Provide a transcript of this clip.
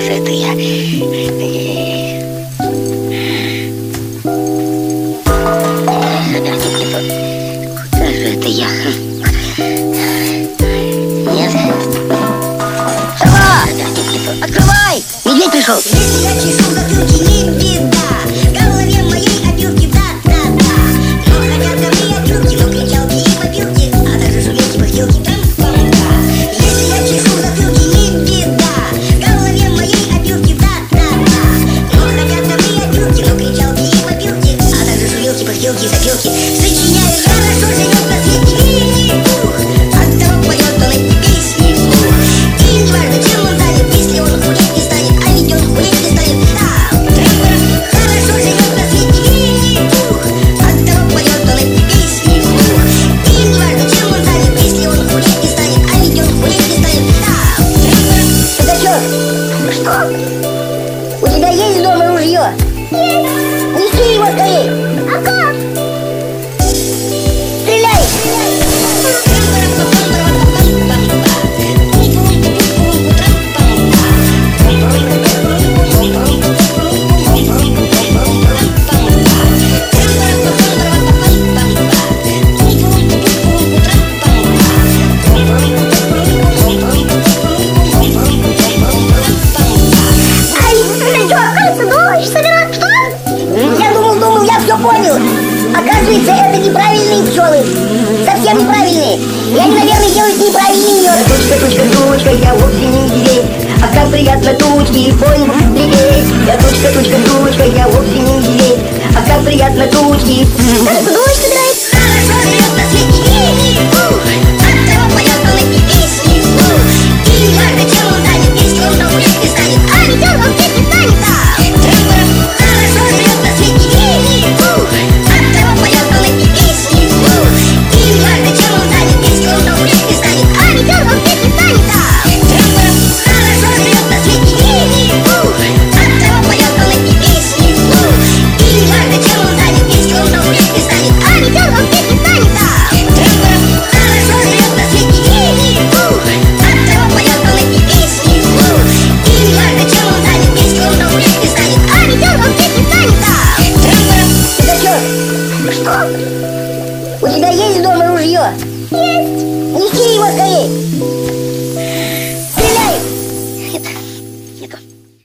тоже это я. Куда же это я? Нет? Открывай! Медведь пришел! Если я чешу, как люди не видно. Что? У тебя есть дома ружье? Есть. Оказывается, это неправильные пчелы. Совсем неправильные. И они, наверное, делают неправильный мед. Тучка, тучка, я вовсе не зверь. А как приятно тучки и боль лететь. Я тучка, Что? У тебя есть дома ружье? Есть. Неси его